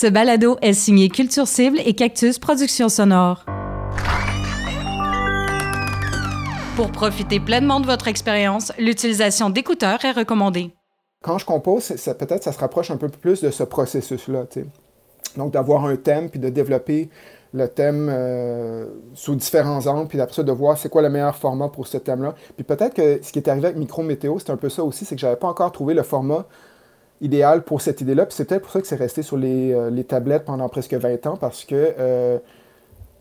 Ce balado est signé Culture Cible et Cactus Productions Sonores. Pour profiter pleinement de votre expérience, l'utilisation d'écouteurs est recommandée. Quand je compose, peut-être ça se rapproche un peu plus de ce processus-là. Donc, d'avoir un thème, puis de développer le thème euh, sous différents angles, puis après ça, de voir c'est quoi le meilleur format pour ce thème-là. Puis peut-être que ce qui est arrivé avec Micro Météo, c'est un peu ça aussi, c'est que j'avais pas encore trouvé le format idéal pour cette idée-là. Puis c'est peut-être pour ça que c'est resté sur les, euh, tablettes pendant presque 20 ans, parce que euh,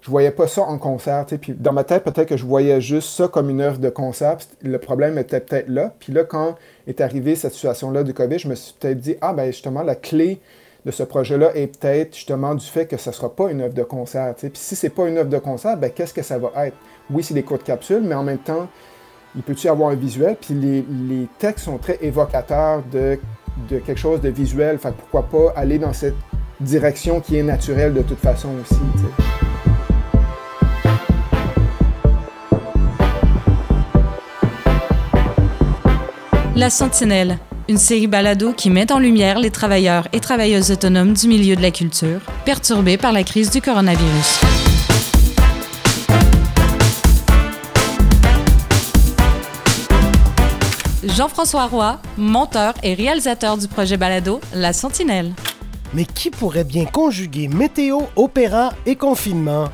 je voyais pas ça en concert. Puis dans ma tête, peut-être que je voyais juste ça comme une œuvre de concert. Le problème était peut-être là. Puis là, quand est arrivée cette situation-là du COVID, je me suis peut-être dit, ah ben justement, la clé de ce projet-là est peut-être justement du fait que ça ne sera pas une œuvre de concert. Puis si c'est pas une œuvre de concert, ben, qu'est-ce que ça va être? Oui, c'est des courtes capsules, mais en même temps, il peut-y avoir un visuel? Puis les, les textes sont très évocateurs de de visuel. Pourquoi pas aller dans cette direction qui est naturelle de toute façon aussi. La Sentinelle, une série balado qui met en lumière les travailleurs et travailleuses autonomes du milieu de la culture, perturbés par la crise du coronavirus. Jean-François Roy, monteur et réalisateur du projet Balado La Sentinelle. Mais qui pourrait bien conjuguer météo, opéra et confinement?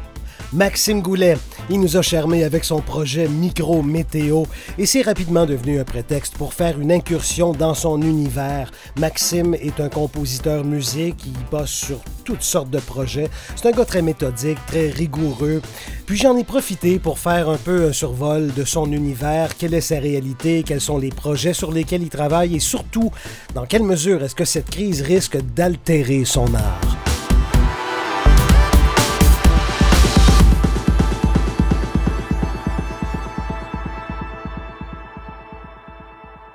Maxime Goulet. Il nous a charmé avec son projet Micro Météo et c'est rapidement devenu un prétexte pour faire une incursion dans son univers. Maxime est un compositeur musique, il bosse sur toutes sortes de projets. C'est un gars très méthodique, très rigoureux. Puis j'en ai profité pour faire un peu un survol de son univers, quelle est sa réalité, quels sont les projets sur lesquels il travaille? Et surtout, dans quelle mesure est-ce que cette crise risque d'altérer son art?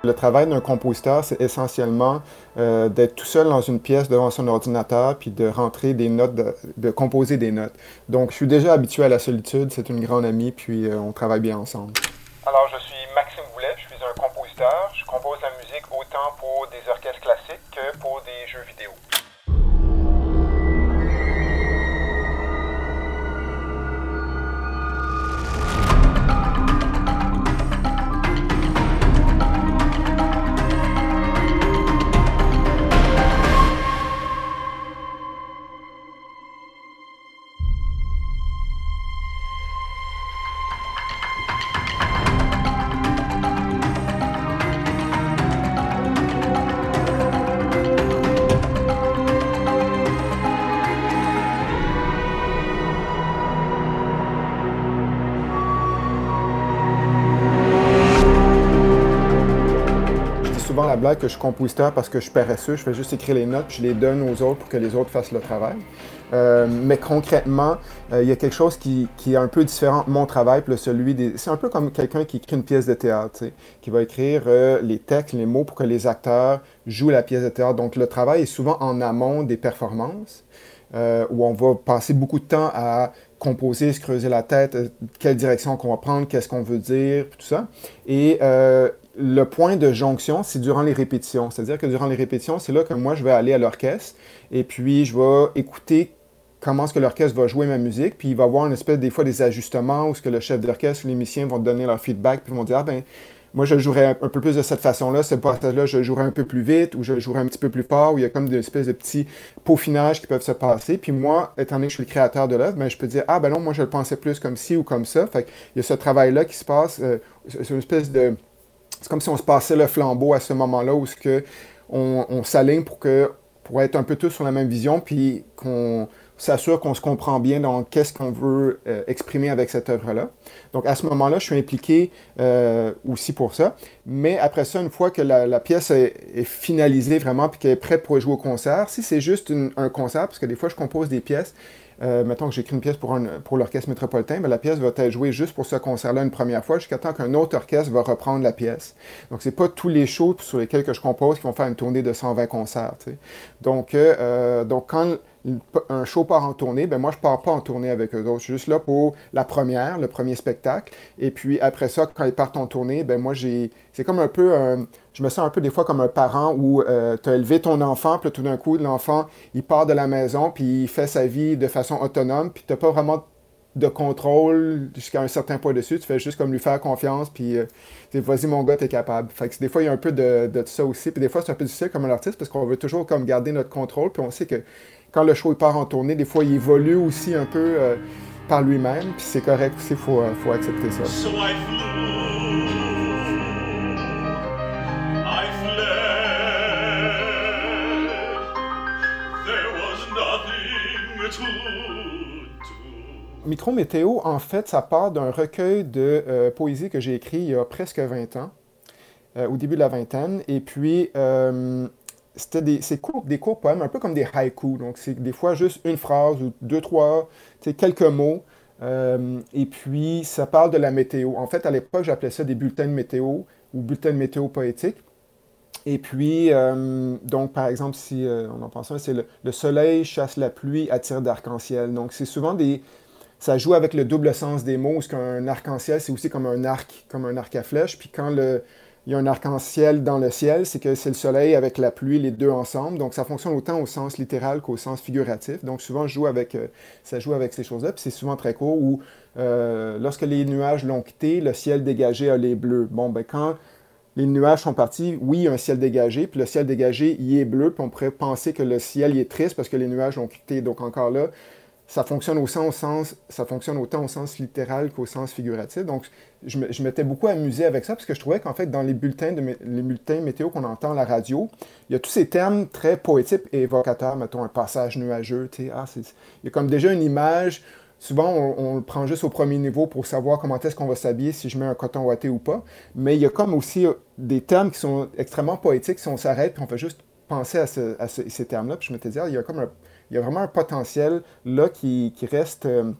Le travail d'un compositeur, c'est essentiellement euh, d'être tout seul dans une pièce devant son ordinateur, puis de rentrer des notes, de, composer des notes. Donc, je suis déjà habitué à la solitude, c'est une grande amie, puis euh, on travaille bien ensemble. Alors, je suis Maxime Boulet, je suis un compositeur. Je compose la musique autant pour des orchestres classiques que pour des jeux vidéo. Que je suis compositeur parce que je suis paresseux, je fais juste écrire les notes, puis je les donne aux autres pour que les autres fassent le travail. Euh, mais concrètement, euh, il y a quelque chose qui, est un peu différent de mon travail, puis celui des... C'est un peu comme quelqu'un qui écrit une pièce de théâtre, qui va écrire euh, les textes, les mots pour que les acteurs jouent la pièce de théâtre. Donc le travail est souvent en amont des performances, où on va passer beaucoup de temps à composer, se creuser la tête, quelle direction qu'on va prendre, qu'est-ce qu'on veut dire, tout ça. Et le point de jonction, c'est durant les répétitions. C'est-à-dire que durant les répétitions, c'est là que moi, je vais aller à l'orchestre et puis je vais écouter comment est-ce que l'orchestre va jouer ma musique, puis il va y avoir une espèce, des fois, des ajustements où ce que le chef d'orchestre ou les musiciens vont donner leur feedback, puis vont dire, ah ben, moi, je jouerais un, peu plus de cette façon-là, ce passage-là, je jouerais un peu plus vite, ou je jouerais un petit peu plus fort, où il y a comme des espèces de petits peaufinages qui peuvent se passer. Puis moi, étant donné que je suis le créateur de l'œuvre, ben, je peux dire, ah ben non, moi, je le pensais plus comme ci ou comme ça. Fait il y a ce travail-là qui se passe, euh, c'est une espèce de c'est comme si on se passait le flambeau à ce moment-là où que on, s'aligne pour que pour être un peu tous sur la même vision, puis qu'on s'assure qu'on se comprend bien dans qu'est-ce qu'on veut euh, exprimer avec cette œuvre-là. Donc à ce moment-là, je suis impliqué euh, aussi pour ça. Mais après ça, une fois que la, pièce est, finalisée vraiment puis qu'elle est prête pour jouer au concert, si c'est juste un concert, parce que des fois je compose des pièces euh, mettons que j'écris une pièce pour, pour l'orchestre métropolitain, ben, la pièce va être jouée juste pour ce concert-là une première fois, jusqu'à temps qu'un autre orchestre va reprendre la pièce. Donc, c'est pas tous les shows sur lesquels que je compose qui vont faire une tournée de 120 concerts. Donc, euh, euh, donc, quand un show part en tournée, ben moi, je pars pas en tournée avec eux autres. Je suis juste là pour la première, le premier spectacle. Et puis après ça, quand ils partent en tournée, ben moi, j'ai. C'est comme un peu. je me sens un peu des fois comme un parent où euh, tu as élevé ton enfant, puis tout d'un coup, l'enfant, il part de la maison, puis il fait sa vie de façon autonome, puis tu pas vraiment de contrôle jusqu'à un certain point dessus. Tu fais juste comme lui faire confiance, puis euh, vas-y mon gars, t'es capable. Fait que des fois, il y a un peu de, de ça aussi. Puis des fois, c'est un peu difficile comme un artiste parce qu'on veut toujours comme garder notre contrôle. Puis on sait que quand le show part en tournée, des fois, il évolue aussi un peu euh, par lui-même. Puis c'est correct aussi, il faut, euh, faut accepter ça. Micro Météo, en fait, ça part d'un recueil de euh, poésie que j'ai écrit il y a presque 20 ans, euh, au début de la vingtaine. Et puis, euh, c'était des, c'est des courts poèmes, un peu comme des haïkus. Donc, c'est des fois juste une phrase ou deux, trois, quelques mots. et puis, ça parle de la météo. En fait, à l'époque, j'appelais ça des bulletins de météo ou bulletins de météo poétiques. Et puis, donc, par exemple, si on en pense un, c'est le, le, soleil chasse la pluie, attire d'arc-en-ciel. Donc, c'est souvent des, ça joue avec le double sens des mots, parce qu'un arc-en-ciel, c'est aussi comme un arc, comme un arc à flèche. Puis quand le, il y a un arc-en-ciel dans le ciel, c'est que c'est le soleil avec la pluie, les deux ensemble. Donc ça fonctionne autant au sens littéral qu'au sens figuratif. Donc souvent, euh, ça joue avec ces choses-là. Puis c'est souvent très court où, euh, lorsque les nuages l'ont quitté, le ciel dégagé a les bleus. Bon, ben quand les nuages sont partis, oui, il y a un ciel dégagé, puis le ciel dégagé, il est bleu, puis on pourrait penser que le ciel est triste parce que les nuages l'ont quitté. Donc encore là, ça fonctionne, au sens, ça fonctionne autant au sens littéral qu'au sens figuratif. Donc, je, m'étais beaucoup amusé avec ça parce que je trouvais qu'en fait, dans les bulletins, de, météo qu'on entend à la radio, il y a tous ces termes très poétiques et évocateurs, mettons un passage nuageux, tu sais, ah, il y a comme déjà une image. Souvent, on, le prend juste au premier niveau pour savoir comment est-ce qu'on va s'habiller, si je mets un coton ouaté ou pas. Mais il y a comme aussi euh, des termes qui sont extrêmement poétiques si on s'arrête et on fait juste penser à, ces termes-là. Puis je m'étais dit, ah, il y a comme un il y a vraiment un potentiel là qui, reste euh,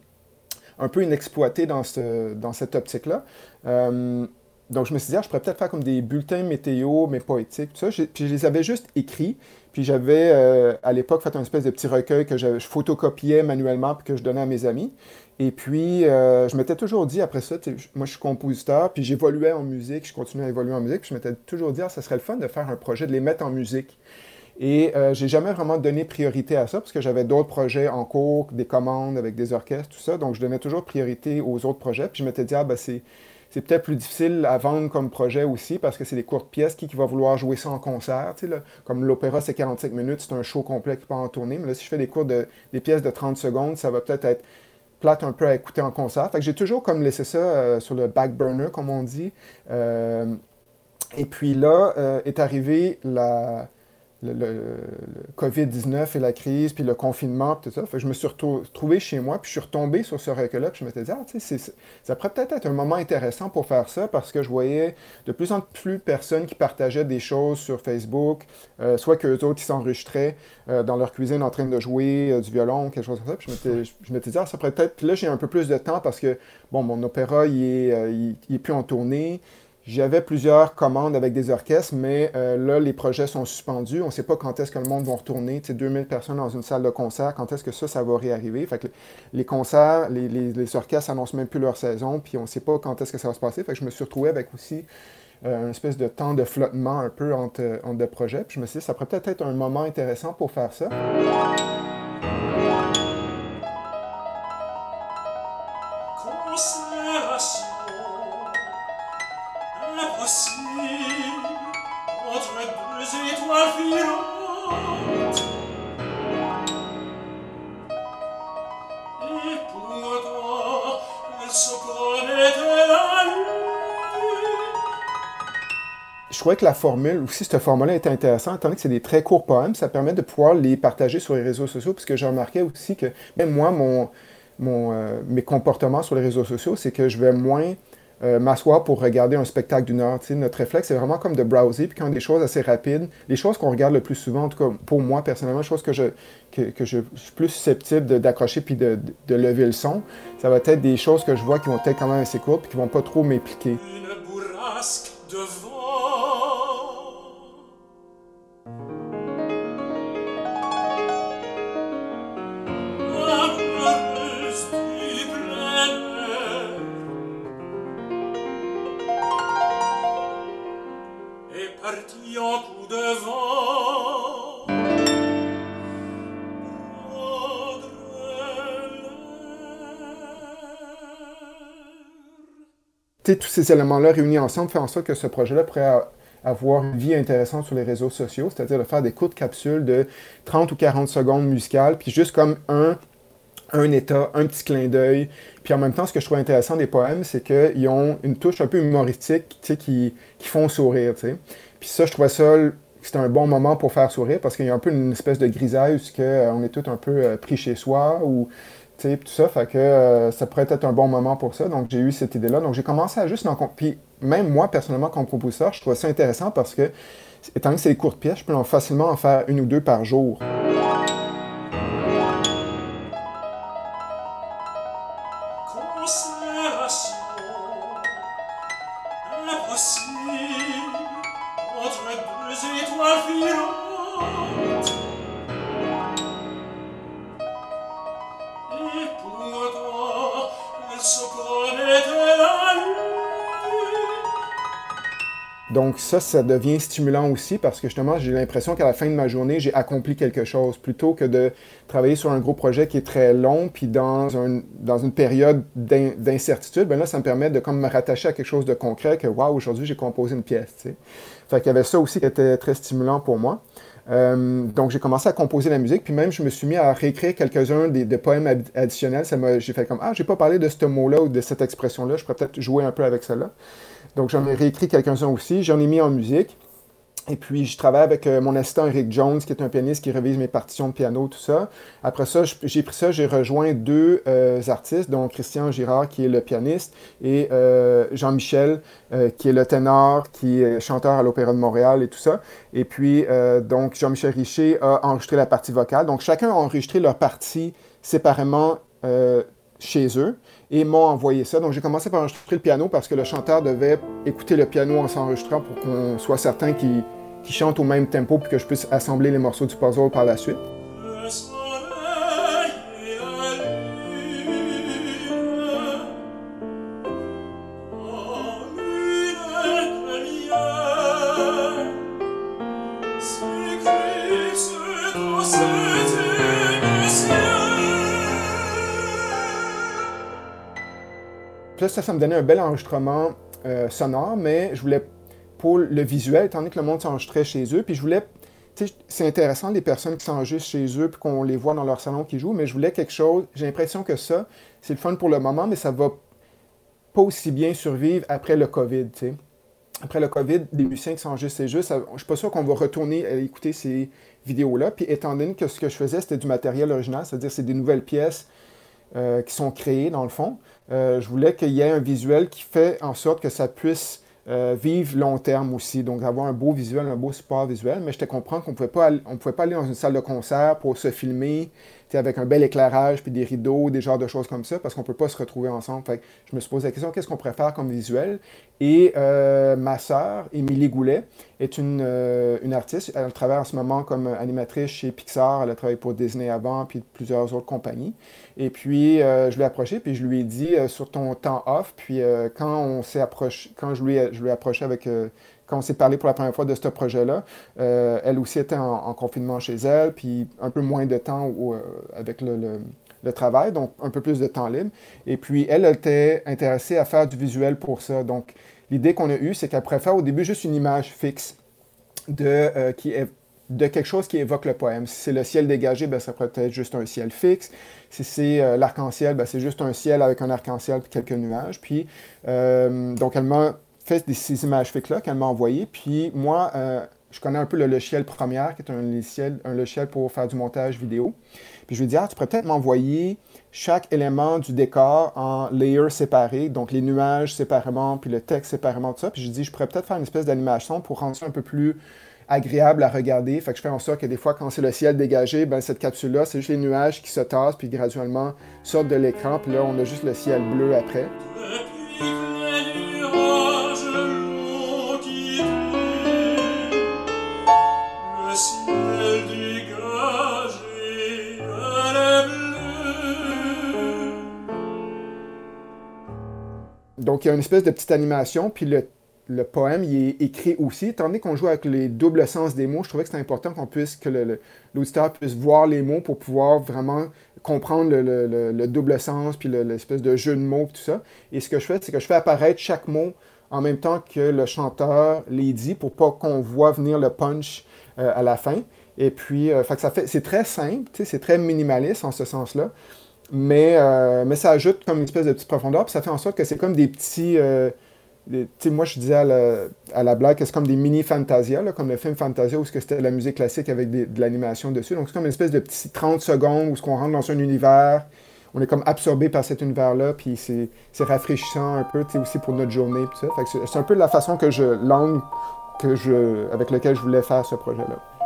un peu inexploité dans, ce, dans cette optique-là. Euh, donc, je me suis dit, ah, je pourrais peut-être faire comme des bulletins météo, mais poétiques, tout ça. Puis je les avais juste écrits. Puis j'avais, euh, à l'époque, fait un espèce de petit recueil que je, photocopiais manuellement puis que je donnais à mes amis. Et puis, je m'étais toujours dit, après ça, moi, je suis compositeur, puis j'évoluais en musique, je continuais à évoluer en musique, puis je m'étais toujours dit, ah, ça serait le fun de faire un projet, de les mettre en musique. Et euh, j'ai jamais vraiment donné priorité à ça parce que j'avais d'autres projets en cours, des commandes avec des orchestres, tout ça. Donc, je donnais toujours priorité aux autres projets. Puis je m'étais dit, ah, ben, c'est, peut-être plus difficile à vendre comme projet aussi parce que c'est des courtes pièces. Qui, qui va vouloir jouer ça en concert? Là? Comme l'opéra, c'est 45 minutes, c'est un show complet qui peut en tourner. Mais là, si je fais des cours de, des pièces de 30 secondes, ça va peut-être être plate un peu à écouter en concert. Fait que j'ai toujours comme laissé ça euh, sur le back burner, comme on dit. Euh, et puis là est arrivée la le, COVID-19 et la crise, puis le confinement, tout ça. Je me suis retrouvé chez moi, puis je suis retombé sur ce recueil-là, puis je m'étais dit, ah, tu sais, ça pourrait peut-être être un moment intéressant pour faire ça, parce que je voyais de plus en plus de personnes qui partageaient des choses sur Facebook, euh, soit qu'eux autres, qui s'enregistraient euh, dans leur cuisine en train de jouer euh, du violon, quelque chose comme ça. Puis je m'étais dit, ah, ça pourrait peut-être... Puis là, j'ai un peu plus de temps, parce que, bon, mon opéra, il est, il est plus en tournée. J'avais plusieurs commandes avec des orchestres, mais euh, là, les projets sont suspendus. On ne sait pas quand est-ce que le monde va retourner. Tu sais, 2000 personnes dans une salle de concert, quand est-ce que ça, ça va réarriver? Fait que les concerts, les, orchestres annoncent même plus leur saison, puis on ne sait pas quand est-ce que ça va se passer. Fait que je me suis retrouvé avec aussi euh, une espèce de temps de flottement un peu entre, entre deux projets. Puis je me suis dit, ça pourrait peut-être être un moment intéressant pour faire ça. Je trouvais que la formule, aussi cette formule-là était intéressante, étant donné que c'est des très courts poèmes, ça permet de pouvoir les partager sur les réseaux sociaux, puisque j'ai remarqué aussi que, même moi, mon, mon, euh, mes comportements sur les réseaux sociaux, c'est que je vais moins euh, m'asseoir pour regarder un spectacle d'une heure. notre réflexe, c'est vraiment comme de browser, puis quand des choses assez rapides, les choses qu'on regarde le plus souvent, en tout cas pour moi personnellement, choses que je, que, que je suis plus susceptible d'accrocher puis de, lever le son, ça va être des choses que je vois qui vont être quand même assez courtes puis qui vont pas trop m'impliquer. Une bourrasque tous ces éléments-là réunis ensemble fait en sorte que ce projet-là pourrait avoir une vie intéressante sur les réseaux sociaux, c'est-à-dire de faire des courtes capsules de 30 ou 40 secondes musicales, puis juste comme un un état, un petit clin d'œil. Puis en même temps, ce que je trouve intéressant des poèmes, c'est qu'ils ont une touche un peu humoristique, tu sais, qui, font sourire, tu sais. Puis ça, je trouvais ça c'était un bon moment pour faire sourire parce qu'il y a un peu une espèce de grisaille où euh, on est tous un peu euh, pris chez soi ou tout ça. Fait que euh, ça pourrait être un bon moment pour ça. Donc j'ai eu cette idée-là. Donc j'ai commencé à juste en Puis même moi, personnellement, comme compositeur, je trouvais ça intéressant parce que, étant que c'est des courtes pièces, je peux en facilement en faire une ou deux par jour. Donc ça, ça devient stimulant aussi parce que justement, j'ai l'impression qu'à la fin de ma journée, j'ai accompli quelque chose plutôt que de travailler sur un gros projet qui est très long puis dans, un, dans une période d'incertitude. Ben là, ça me permet de me rattacher à quelque chose de concret que waouh, aujourd'hui j'ai composé une pièce. Fait qu'il y avait ça aussi qui était très stimulant pour moi. Euh, donc, j'ai commencé à composer la musique, puis même je me suis mis à réécrire quelques-uns des, poèmes additionnels. j'ai fait comme Ah, j'ai pas parlé de ce mot-là ou de cette expression-là, je pourrais peut-être jouer un peu avec cela. Donc, j'en ai réécrit quelques-uns aussi. J'en ai mis en musique. Et puis, je travaille avec euh, mon assistant Eric Jones, qui est un pianiste qui révise mes partitions de piano, tout ça. Après ça, j'ai pris ça, j'ai rejoint deux euh, artistes, dont Christian Girard, qui est le pianiste, et euh, Jean-Michel, qui est le ténor, qui est chanteur à l'Opéra de Montréal et tout ça. Et puis, donc, Jean-Michel Richer a enregistré la partie vocale. Donc, chacun a enregistré leur partie séparément chez eux et m'ont envoyé ça. Donc j'ai commencé par enregistrer le piano parce que le chanteur devait écouter le piano en s'enregistrant pour qu'on soit certain qu'il chante au même tempo puis que je puisse assembler les morceaux du puzzle par la suite. Ça, ça me donnait un bel enregistrement euh, sonore, mais je voulais, pour le visuel, étant donné que le monde s'enregistrait chez eux, puis je voulais, c'est intéressant les personnes qui s'enregistrent chez eux, puis qu'on les voit dans leur salon qui jouent, mais je voulais quelque chose, j'ai l'impression que ça, c'est le fun pour le moment, mais ça va pas aussi bien survivre après le COVID, sais. Après le COVID, des musiciens qui s'enregistrent chez eux, ça, je suis pas sûr qu'on va retourner à écouter ces vidéos-là, puis étant donné que ce que je faisais, c'était du matériel original, c'est-à-dire c'est des nouvelles pièces euh, qui sont créées dans le fond, euh, je voulais qu'il y ait un visuel qui fait en sorte que ça puisse euh, vivre long terme aussi. Donc, avoir un beau visuel, un beau support visuel. Mais je te comprends qu'on ne pouvait pas aller dans une salle de concert pour se filmer avec un bel éclairage, puis des rideaux, des genres de choses comme ça, parce qu'on ne peut pas se retrouver ensemble. Fait je me suis posé la question, qu'est-ce qu'on préfère comme visuel? Et euh, ma sœur, Émilie Goulet, est une, euh, une, artiste. Elle travaille en ce moment comme animatrice chez Pixar. Elle a travaillé pour Disney avant, puis plusieurs autres compagnies. Et puis, euh, je l'ai approché, puis je lui ai dit, sur ton temps off, puis quand on s'est approché, quand je lui je lui ai approché avec quand on s'est parlé pour la première fois de ce projet-là, euh, elle aussi était en, confinement chez elle, puis un peu moins de temps euh, avec le, travail, donc un peu plus de temps libre. Et puis, elle, elle était intéressée à faire du visuel pour ça. Donc, l'idée qu'on a eue, c'est qu'elle préfère au début juste une image fixe de, euh, de quelque chose qui évoque le poème. Si c'est le ciel dégagé, ben, ça pourrait être juste un ciel fixe. Si c'est l'arc-en-ciel, ben, c'est juste un ciel avec un arc-en-ciel et quelques nuages. Puis, donc, elle m'a fait ces images fixes-là qu'elle m'a envoyées. Puis moi, euh, je connais un peu le logiciel Première, qui est un logiciel, un logiciel pour faire du montage vidéo. Puis je lui ai dit, ah, tu pourrais peut-être m'envoyer chaque élément du décor en layers séparés, donc les nuages séparément, puis le texte séparément, tout ça. Puis je dit, je pourrais peut-être faire une espèce d'animation pour rendre ça un peu plus agréable à regarder. Fait que je fais en sorte que des fois, quand c'est le ciel dégagé, ben, cette capsule-là, c'est juste les nuages qui se tassent, puis graduellement sortent de l'écran. Puis là, on a juste le ciel bleu après. Donc, il y a une espèce de petite animation, puis le, poème, il est écrit aussi. Étant donné qu'on joue avec les doubles sens des mots, je trouvais que c'était important qu'on puisse, que l'auditeur puisse voir les mots pour pouvoir vraiment comprendre le, double sens, puis l'espèce de jeu de mots, tout ça. Et ce que je fais, c'est que je fais apparaître chaque mot en même temps que le chanteur les dit pour pas qu'on voit venir le punch euh, à la fin. Et puis, euh, ça fait, c'est très simple, c'est très minimaliste en ce sens-là. Mais, euh, mais ça ajoute comme une espèce de petite profondeur, puis ça fait en sorte que c'est comme des petits. moi, je disais à la, blague que c'est comme des mini Fantasia, comme le film Fantasia où c'était la musique classique avec de l'animation dessus. Donc, c'est comme une espèce de petit 30 secondes où on rentre dans un univers on est comme absorbé par cet univers-là, puis c'est rafraîchissant un peu, aussi pour notre journée, C'est un peu la façon que je, l'angle que je, avec lequel je voulais faire ce projet-là.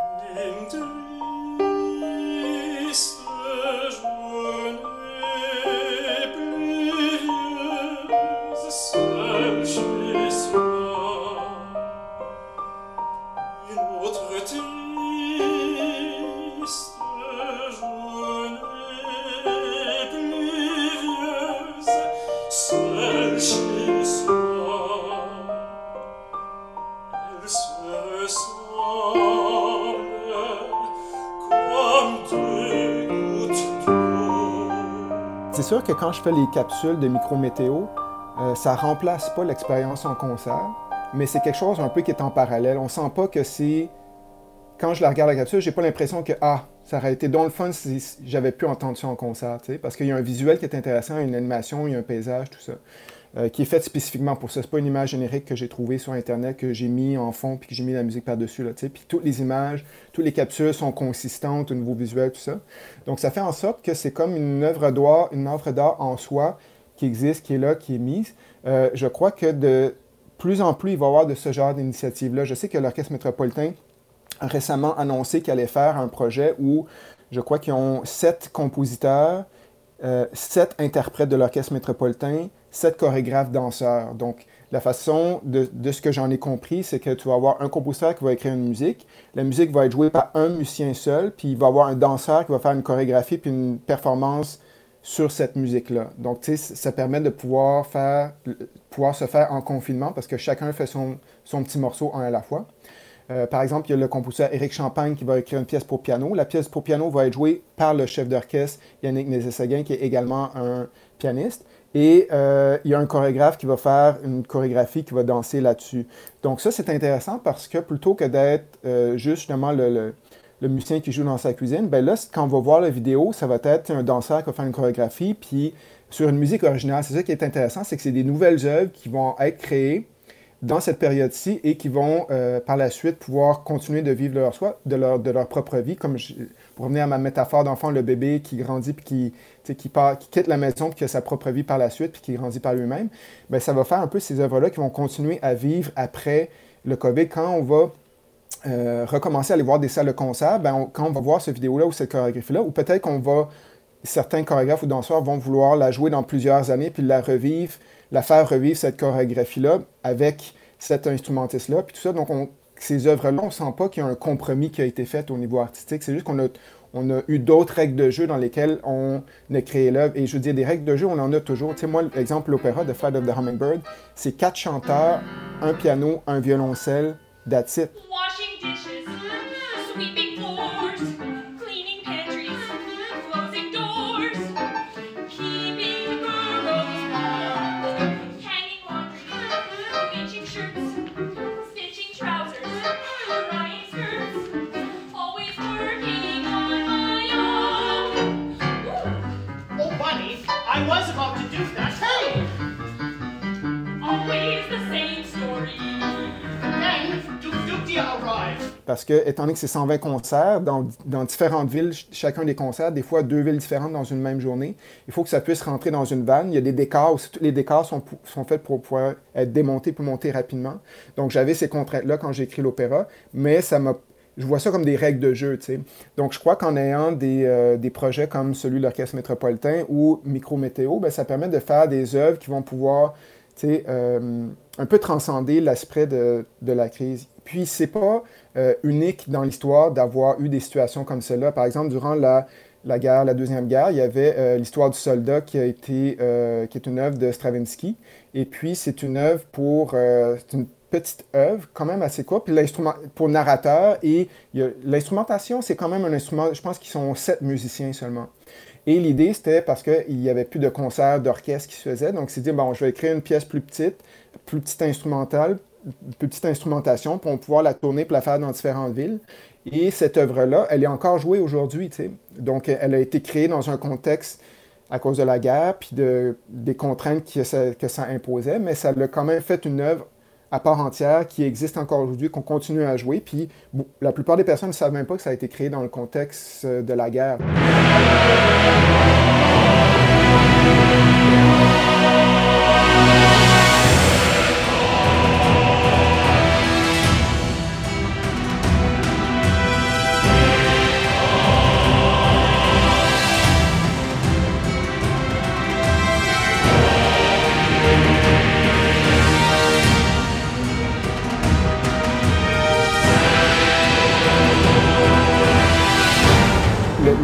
Quand je fais les capsules de micro-météo, euh, ça remplace pas l'expérience en concert, mais c'est quelque chose un peu qui est en parallèle. On sent pas que c'est. Quand je la regarde la capsule, j'ai pas l'impression que ah, ça aurait été dans le fun si j'avais pu entendre ça en concert, parce qu'il y a un visuel qui est intéressant, une animation, il y a un paysage, tout ça. Euh, qui est faite spécifiquement pour ça. C'est pas une image générique que j'ai trouvée sur Internet, que j'ai mis en fond, puis que j'ai mis la musique par-dessus. Puis toutes les images, toutes les capsules sont consistantes au niveau visuel, tout ça. Donc ça fait en sorte que c'est comme une œuvre d'art, une œuvre d'art en soi qui existe, qui est là, qui est mise. Euh, je crois que de plus en plus, il va y avoir de ce genre d'initiative-là. Je sais que l'Orchestre métropolitain a récemment annoncé qu'il allait faire un projet où je crois qu'ils ont sept compositeurs, euh, sept interprètes de l'Orchestre métropolitain, sept chorégraphes danseurs. Donc, la façon de, ce que j'en ai compris, c'est que tu vas avoir un compositeur qui va écrire une musique. La musique va être jouée par un musicien seul, puis il va avoir un danseur qui va faire une chorégraphie puis une performance sur cette musique-là. Donc, tu ça permet de pouvoir, faire, pouvoir se faire en confinement parce que chacun fait son, petit morceau un à la fois. Euh, par exemple, il y a le compositeur Éric Champagne qui va écrire une pièce pour piano. La pièce pour piano va être jouée par le chef d'orchestre Yannick Nézet-Seguin, qui est également un pianiste. Et euh, il y a un chorégraphe qui va faire une chorégraphie qui va danser là-dessus. Donc ça, c'est intéressant parce que plutôt que d'être euh, juste justement le, musicien qui joue dans sa cuisine, ben là, quand on va voir la vidéo, ça va être un danseur qui va faire une chorégraphie, puis sur une musique originale. C'est ça qui est intéressant, c'est que c'est des nouvelles œuvres qui vont être créées dans cette période-ci et qui vont euh, par la suite pouvoir continuer de vivre leur, soi, de, leur, de leur propre vie. Comme pour revenir à ma métaphore d'enfant, le bébé qui grandit puis qui, part, qui quitte la maison puis qui a sa propre vie par la suite puis qui grandit par lui-même, ben, ça va faire un peu ces œuvres-là qui vont continuer à vivre après le COVID quand on va euh, recommencer à aller voir des salles de concert, ben quand on va voir cette vidéo-là ou cette chorégraphie-là, ou peut-être qu'on va, certains chorégraphes ou danseurs vont vouloir la jouer dans plusieurs années puis la revivre la faire revivre cette chorégraphie-là avec cet instrumentiste-là, puis tout ça. Donc, ces œuvres-là, on ne sent pas qu'il y a un compromis qui a été fait au niveau artistique. C'est juste qu'on a, on a eu d'autres règles de jeu dans lesquelles on a créé l'œuvre. Et je veux dire, des règles de jeu, on en a toujours. Tu sais, moi, l'exemple l'opéra de Flight of the Hummingbird, c'est quatre chanteurs, un piano, un violoncelle, that's. Parce que, étant donné que c'est 120 concerts dans, différentes villes, chacun des concerts, des fois deux villes différentes dans une même journée, il faut que ça puisse rentrer dans une vanne. Il y a des décors aussi. Les décors sont, faits pour pouvoir être démontés pour monter rapidement. Donc, j'avais ces contraintes-là quand j'ai écrit l'opéra, mais ça m'a je vois ça comme des règles de jeu. sais. Donc, je crois qu'en ayant des, euh, des, projets comme celui de l'Orchestre métropolitain ou Micro Météo, ben, ça permet de faire des œuvres qui vont pouvoir euh, un peu transcender l'aspect de, la crise. Puis, c'est pas euh, unique dans l'histoire d'avoir eu des situations comme cela. Par exemple, durant la, la guerre, la Deuxième Guerre, il y avait euh, l'histoire du soldat qui a été, euh, qui est une œuvre de Stravinsky. Et puis, c'est une œuvre pour, c'est une petite œuvre, quand même assez courte, puis l'instrument, pour narrateur. Et l'instrumentation, c'est quand même un instrument, je pense qu'ils sont sept musiciens seulement. Et l'idée, c'était parce qu'il n'y avait plus de concerts d'orchestre qui se faisaient. Donc, c'est dit, bon, je vais écrire une pièce plus petite, plus petite instrumentale, petite instrumentation, pour pouvoir la tourner pour la faire dans différentes villes. Et cette œuvre-là, elle est encore jouée aujourd'hui. Donc, elle a été créée dans un contexte à cause de la guerre, puis de, des contraintes que ça, que ça imposait, mais ça l'a quand même fait une œuvre à part entière qui existe encore aujourd'hui, qu'on continue à jouer. Puis la plupart des personnes ne savent même pas que ça a été créé dans le contexte de la guerre.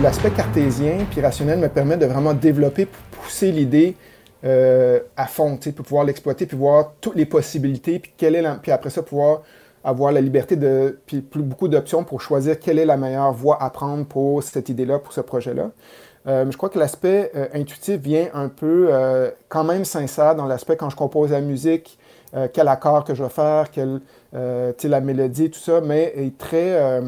L'aspect cartésien puis rationnel me permet de vraiment développer, pousser l'idée euh, à fond, pour pouvoir l'exploiter, puis voir toutes les possibilités, puis, quelle est puis après ça, pouvoir avoir la liberté de, puis plus, beaucoup d'options pour choisir quelle est la meilleure voie à prendre pour cette idée-là, pour ce projet-là. Euh, je crois que l'aspect euh, intuitif vient un peu quand même sincère dans l'aspect quand je compose la musique, quel accord que je vais faire, quelle, la mélodie, tout ça, mais est très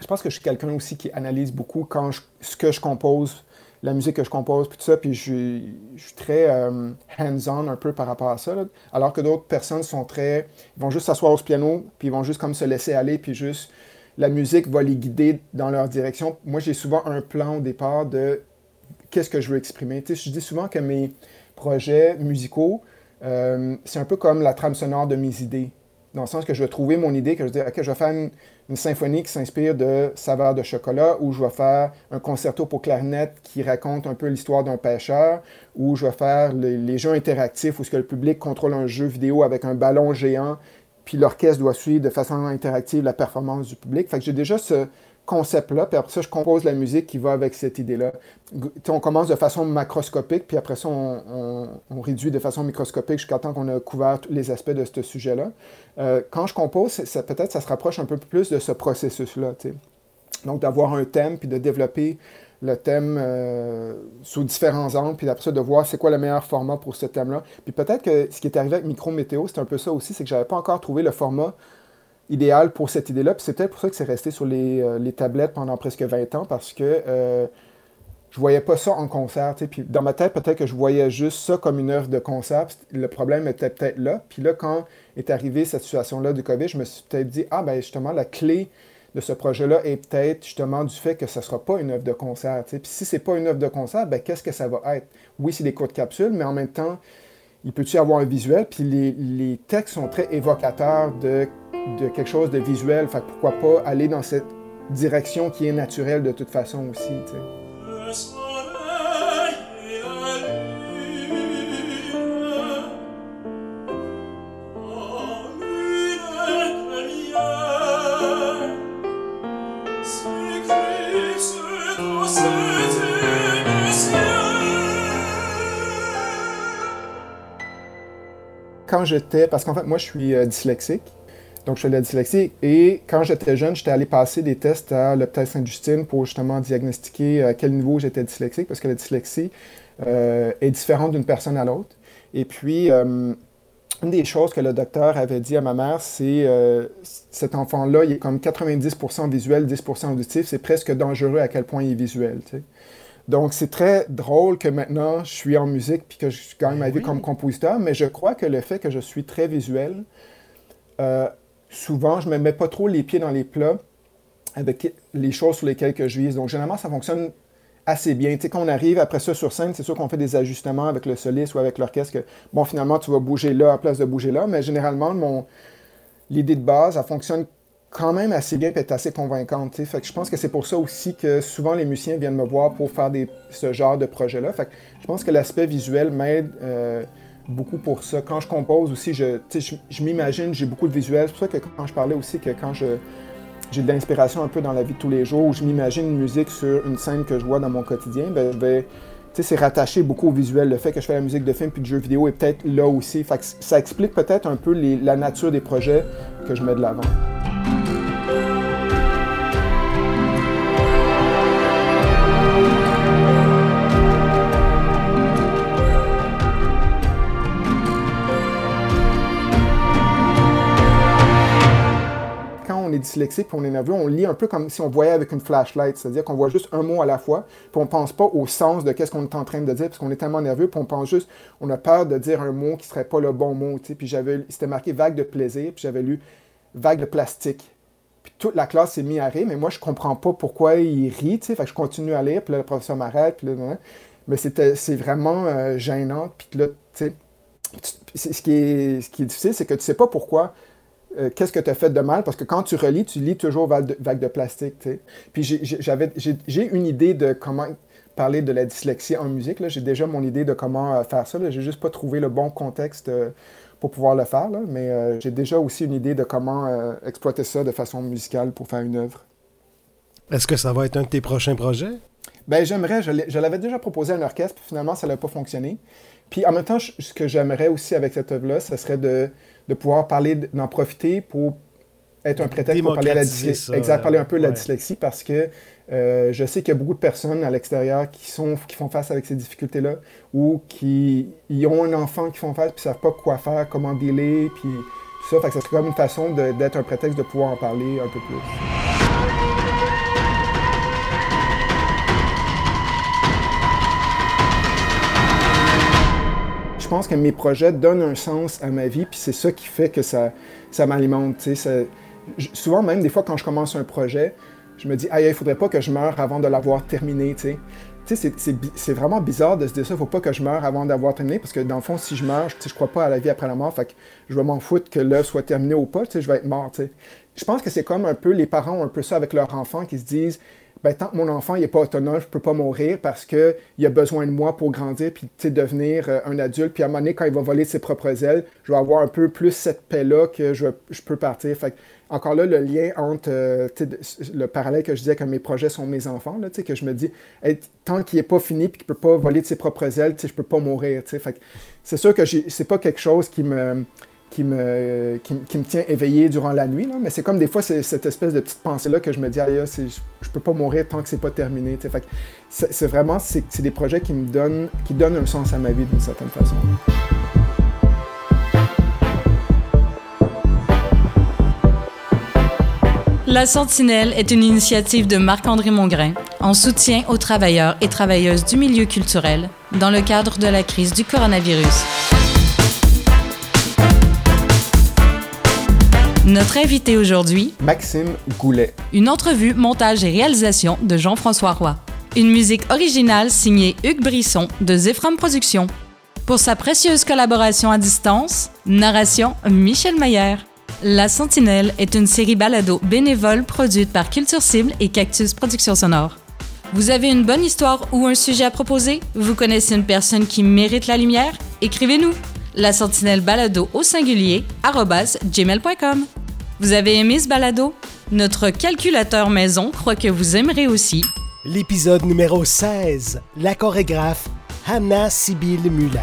je pense que je suis quelqu'un aussi qui analyse beaucoup quand ce que je compose, la musique que je compose, puis tout ça, puis je, suis très euh, hands-on un peu par rapport à ça. alors que d'autres personnes sont très. Ils vont juste s'asseoir au piano, puis ils vont juste comme se laisser aller, puis juste. La musique va les guider dans leur direction. Moi, j'ai souvent un plan au départ de qu'est-ce que je veux exprimer. Tu sais, je dis souvent que mes projets musicaux, euh, c'est un peu comme la trame sonore de mes idées. Dans le sens que je vais trouver mon idée, que je dis, OK, je vais faire une, une symphonie qui s'inspire de Saveur de chocolat, ou je vais faire un concerto pour clarinette qui raconte un peu l'histoire d'un pêcheur, ou je vais faire les, jeux interactifs où ce que le public contrôle un jeu vidéo avec un ballon géant, puis l'orchestre doit suivre de façon interactive la performance du public. Fait que j'ai déjà ce, concept-là, puis après ça, je compose la musique qui va avec cette idée-là. On commence de façon macroscopique, puis après ça, on, réduit de façon microscopique jusqu'à temps qu'on a couvert tous les aspects de ce sujet-là. Euh, quand je compose, peut-être ça se rapproche un peu plus de ce processus-là. Donc, d'avoir un thème, puis de développer le thème euh, sous différents angles, puis après ça, de voir c'est quoi le meilleur format pour ce thème-là. Puis peut-être que ce qui est arrivé avec Micro Météo, c'est un peu ça aussi, c'est que j'avais pas encore trouvé le format idéal pour cette idée-là. Puis c'est peut-être pour ça que c'est resté sur les, euh, les, tablettes pendant presque 20 ans, parce que euh, je voyais pas ça en concert. Puis dans ma tête, peut-être que je voyais juste ça comme une œuvre de concert. Le problème était peut-être là. Puis là, quand est arrivée cette situation-là du COVID, je me suis peut-être dit, ah ben justement, la clé de ce projet-là est peut-être justement du fait que ce ne sera pas une œuvre de concert. Puis si ce n'est pas une œuvre de concert, ben, qu'est-ce que ça va être? Oui, c'est des courtes capsules, mais en même temps, il peut-y avoir un visuel, puis les, les textes sont très évocateurs de de quelque chose de visuel. Fait pourquoi pas aller dans cette direction qui est naturelle de toute façon aussi. Quand j'étais, parce qu'en fait, moi, je suis euh, dyslexique, donc, je fais de la dyslexie. Et quand j'étais jeune, j'étais allé passer des tests à l'hôpital Sainte-Justine pour justement diagnostiquer à quel niveau j'étais dyslexique, parce que la dyslexie euh, est différente d'une personne à l'autre. Et puis, euh, une des choses que le docteur avait dit à ma mère, c'est euh, cet enfant-là, il est comme 90% visuel, 10% auditif. C'est presque dangereux à quel point il est visuel. Donc, c'est très drôle que maintenant, je suis en musique puis que je gagne ma vie comme compositeur, mais je crois que le fait que je suis très visuel, souvent, je ne me mets pas trop les pieds dans les plats avec les choses sur lesquelles je vise. Donc, généralement, ça fonctionne assez bien. Tu sais, quand on arrive après ça sur scène, c'est sûr qu'on fait des ajustements avec le soliste ou avec l'orchestre. bon, finalement, tu vas bouger là à place de bouger là. Mais généralement, mon, l'idée de base, ça fonctionne quand même assez bien et est assez convaincante. Fait je pense que c'est pour ça aussi que souvent les musiciens viennent me voir pour faire ce genre de projet-là. Je pense que l'aspect visuel m'aide. Euh, beaucoup pour ça. Quand je compose aussi, je, je, m'imagine, j'ai beaucoup de visuels. C'est pour ça que quand je parlais aussi que quand je, j'ai de l'inspiration un peu dans la vie de tous les jours, où je m'imagine une musique sur une scène que je vois dans mon quotidien, ben, vais, c'est rattaché beaucoup au visuel. Le fait que je fais la musique de film puis de jeux vidéo est peut-être là aussi. Ça explique peut-être un peu la nature des projets que je mets de l'avant. Dyslexique, puis on est nerveux, on lit un peu comme si on voyait avec une flashlight, c'est-à-dire qu'on voit juste un mot à la fois, puis on pense pas au sens de qu'est-ce qu'on est en train de dire, parce qu'on est tellement nerveux, puis on pense juste, on a peur de dire un mot qui serait pas le bon mot, tu sais. Puis j'avais, c'était marqué vague de plaisir, puis j'avais lu vague de plastique. Puis toute la classe s'est mise à rire, mais moi je comprends pas pourquoi il rit, tu sais. Fait que je continue à lire, puis là, le professeur m'arrête, puis là, mais c'était, c'est vraiment euh, gênant, puis là, tu sais, ce qui est, ce qui est difficile, c'est que tu sais pas pourquoi euh, qu'est-ce que tu as fait de mal, parce que quand tu relis, tu lis toujours vague de, vague de plastique. Puis j'ai une idée de comment parler de la dyslexie en musique. J'ai déjà mon idée de comment euh, faire ça. J'ai juste pas trouvé le bon contexte euh, pour pouvoir le faire. Là. Mais j'ai déjà aussi une idée de comment exploiter ça de façon musicale pour faire une œuvre. Est-ce que ça va être un de tes prochains projets? Ben, j'aimerais. Je l'avais déjà proposé à un orchestre, puis finalement, ça n'a pas fonctionné. Puis en même temps, ce que j'aimerais aussi avec cette œuvre-là, ce serait de de pouvoir parler, d'en profiter pour être un prétexte pour parler, à la dyslexie, exact, parler un peu de la dyslexie parce que euh, je sais qu'il y a beaucoup de personnes à l'extérieur qui, sont, qui font face avec ces difficultés-là ou qui ont un enfant qui font face puis ne savent pas quoi faire, comment dealer, puis tout ça. Fait que ça serait comme une façon d'être un prétexte de pouvoir en parler un peu plus. Je pense que mes projets donnent un sens à ma vie, puis c'est ça qui fait que ça, ça m'alimente. Souvent, même des fois, quand je commence un projet, je me dis, ah, il faudrait pas que je meure avant de l'avoir terminé. C'est vraiment bizarre de se dire ça, faut pas que je meure avant d'avoir terminé, parce que dans le fond, si je meurs, je ne crois pas à la vie après la mort, fait que je vais m'en foutre que l'œuvre soit terminée ou pas, je vais être mort. Je pense que c'est comme un peu, les parents ont un peu ça avec leur enfant qui se disent, ben, tant que mon enfant n'est pas autonome, je ne peux pas mourir parce qu'il a besoin de moi pour grandir puis devenir euh, un adulte. Puis à un moment donné, quand il va voler de ses propres ailes, je vais avoir un peu plus cette paix-là que je, peux partir. Fait encore là, le lien entre euh, le parallèle que je disais que mes projets sont mes enfants, que je me dis, tant qu'il n'est pas fini puis qu'il ne peut pas voler de ses propres ailes, je ne peux pas mourir. C'est sûr que c'est pas quelque chose qui me qui me, qui, me tient éveillé durant la nuit. Là. Mais c'est comme des fois cette espèce de petite pensée-là que je me dis, ah, je, je peux pas mourir tant que c'est pas terminé. c'est vraiment des projets qui me donnent, qui donnent un sens à ma vie d'une certaine façon. La Sentinelle est une initiative de Marc-André Mongrain en soutien aux travailleurs et travailleuses du milieu culturel dans le cadre de la crise du coronavirus. Notre invité aujourd'hui, Maxime Goulet. Une entrevue, montage et réalisation de Jean-François Roy. Une musique originale signée Hugues Brisson de Zephram Productions. Pour sa précieuse collaboration à distance, narration Michel Mayer. La Sentinelle est une série balado bénévole produite par Culture Cible et Cactus Productions Sonore. Vous avez une bonne histoire ou un sujet à proposer? Vous connaissez une personne qui mérite la lumière? Écrivez-nous! La Sentinelle Balado au singulier gmail.com. Vous avez aimé ce balado? Notre calculateur maison croit que vous aimerez aussi. L'épisode numéro 16, la chorégraphe Hannah Sibylle Muller.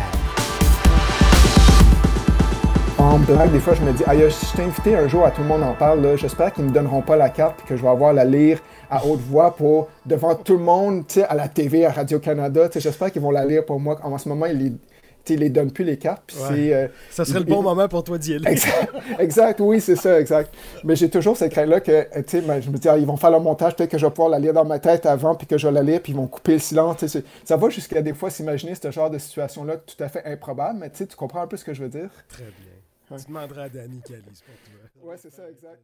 En blague, des fois, je me dis, aïe, si je t'ai invité un jour à tout le monde en parle, j'espère qu'ils ne me donneront pas la carte et que je vais avoir la lire à haute voix pour devant tout le monde, à la TV, à Radio-Canada. J'espère qu'ils vont la lire pour moi. En ce moment, ils tu les donnes plus les cartes. Euh, ça serait le bon moment pour toi d'y aller. Exact, oui, c'est ça, exact. Mais j'ai toujours cette crainte-là que, euh, tu sais, ben, je me dis, ah, ils vont faire le montage, peut-être que je vais pouvoir la lire dans ma tête avant, puis que je vais la lire, puis ils vont couper le silence. Ça va jusqu'à des fois s'imaginer ce genre de situation-là tout à fait improbable, mais tu comprends un peu ce que je veux dire? Très bien. Tu demanderas à Danny qui pour toi. Ouais, c'est ça, exact.